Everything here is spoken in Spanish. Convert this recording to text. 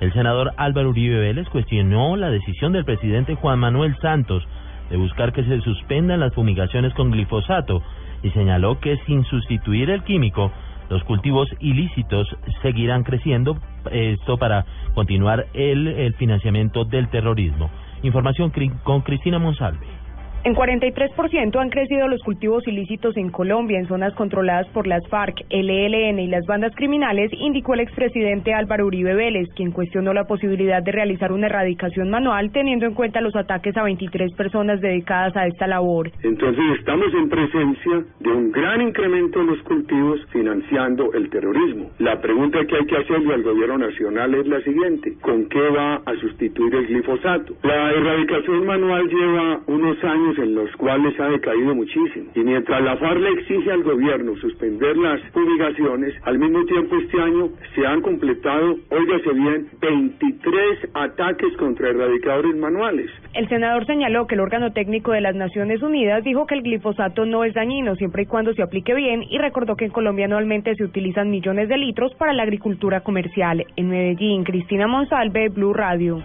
El senador Álvaro Uribe Vélez cuestionó la decisión del presidente Juan Manuel Santos de buscar que se suspendan las fumigaciones con glifosato y señaló que sin sustituir el químico, los cultivos ilícitos seguirán creciendo, esto para continuar el, financiamiento del terrorismo. Información con Cristina Monsalve. En 43% han crecido los cultivos ilícitos en Colombia en zonas controladas por las FARC, el ELN y las bandas criminales, indicó el expresidente Álvaro Uribe Vélez, quien cuestionó la posibilidad de realizar una erradicación manual teniendo en cuenta los ataques a 23 personas dedicadas a esta labor. Entonces estamos en presencia de un gran incremento en los cultivos financiando el terrorismo. La pregunta que hay que hacerle al gobierno nacional es la siguiente, ¿con qué va a sustituir el glifosato? La erradicación manual lleva unos años en los cuales ha decaído muchísimo. Y mientras la FARC le exige al gobierno suspender las fumigaciones, al mismo tiempo este año se han completado, óigase bien, 23 ataques contra erradicadores manuales. El senador señaló que el órgano técnico de las Naciones Unidas dijo que el glifosato no es dañino siempre y cuando se aplique bien y recordó que en Colombia anualmente se utilizan millones de litros para la agricultura comercial. En Medellín, Cristina Monsalve, Blue Radio.